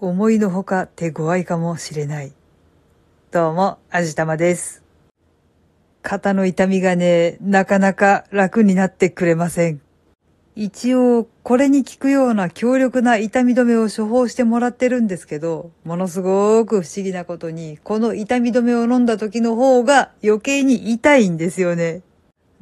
思いのほか手強いかもしれない。どうも、あじたまです。肩の痛みがね、なかなか楽になってくれません。一応、これに効くような強力な痛み止めを処方してもらってるんですけど、ものすごく不思議なことに、この痛み止めを飲んだ時の方が余計に痛いんですよね。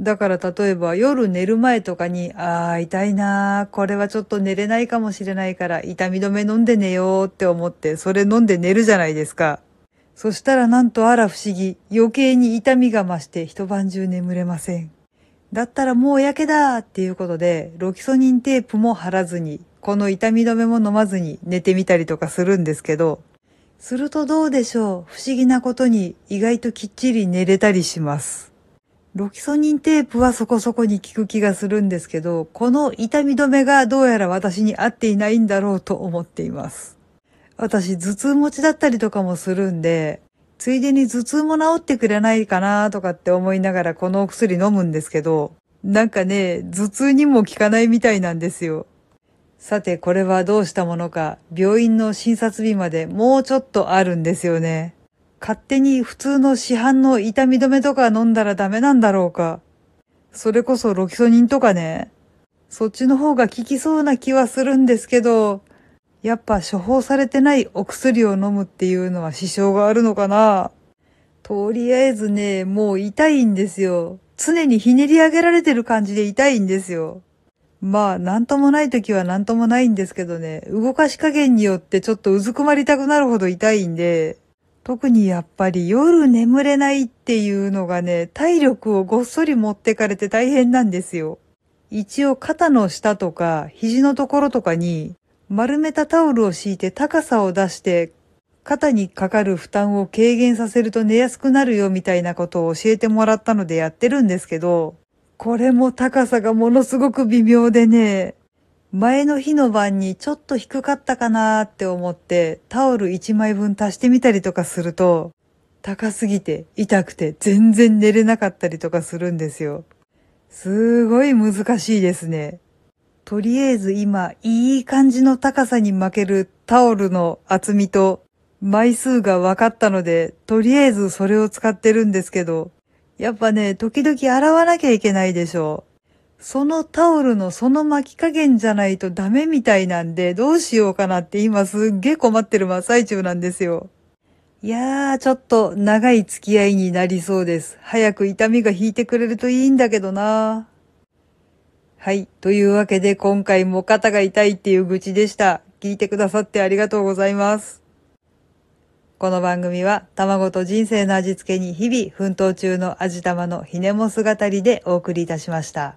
だから例えば夜寝る前とかに、ああ、痛いなー、これはちょっと寝れないかもしれないから痛み止め飲んで寝ようって思って、それ飲んで寝るじゃないですか。そしたらなんとあら不思議、余計に痛みが増して一晩中眠れません。だったらもうやけだっていうことで、ロキソニンテープも貼らずに、この痛み止めも飲まずに寝てみたりとかするんですけど、するとどうでしょう不思議なことに意外ときっちり寝れたりします。ロキソニンテープはそこそこに効く気がするんですけど、この痛み止めがどうやら私に合っていないんだろうと思っています。私、頭痛持ちだったりとかもするんで、ついでに頭痛も治ってくれないかなとかって思いながらこのお薬飲むんですけど、なんかね、頭痛にも効かないみたいなんですよ。さて、これはどうしたものか、病院の診察日までもうちょっとあるんですよね。勝手に普通の市販の痛み止めとか飲んだらダメなんだろうか。それこそロキソニンとかね。そっちの方が効きそうな気はするんですけど、やっぱ処方されてないお薬を飲むっていうのは支障があるのかなとりあえずね、もう痛いんですよ。常にひねり上げられてる感じで痛いんですよ。まあ、なんともない時はなんともないんですけどね、動かし加減によってちょっとうずくまりたくなるほど痛いんで、特にやっぱり夜眠れないっていうのがね、体力をごっそり持ってかれて大変なんですよ。一応肩の下とか肘のところとかに丸めたタオルを敷いて高さを出して肩にかかる負担を軽減させると寝やすくなるよみたいなことを教えてもらったのでやってるんですけど、これも高さがものすごく微妙でね、前の日の晩にちょっと低かったかなーって思ってタオル1枚分足してみたりとかすると、高すぎて痛くて全然寝れなかったりとかするんですよ。すごい難しいですね。とりあえず今、いい感じの高さに巻けるタオルの厚みと枚数が分かったので、とりあえずそれを使ってるんですけど、やっぱね、時々洗わなきゃいけないでしょう。そのタオルのその巻き加減じゃないとダメみたいなんで、どうしようかなって今すっげえ困ってる真っ最中なんですよ。いやー、ちょっと長い付き合いになりそうです。早く痛みが引いてくれるといいんだけどなはい。というわけで今回も肩が痛いっていう愚痴でした。聞いてくださってありがとうございます。この番組は卵と人生の味付けに日々奮闘中の味玉のひねも姿りでお送りいたしました。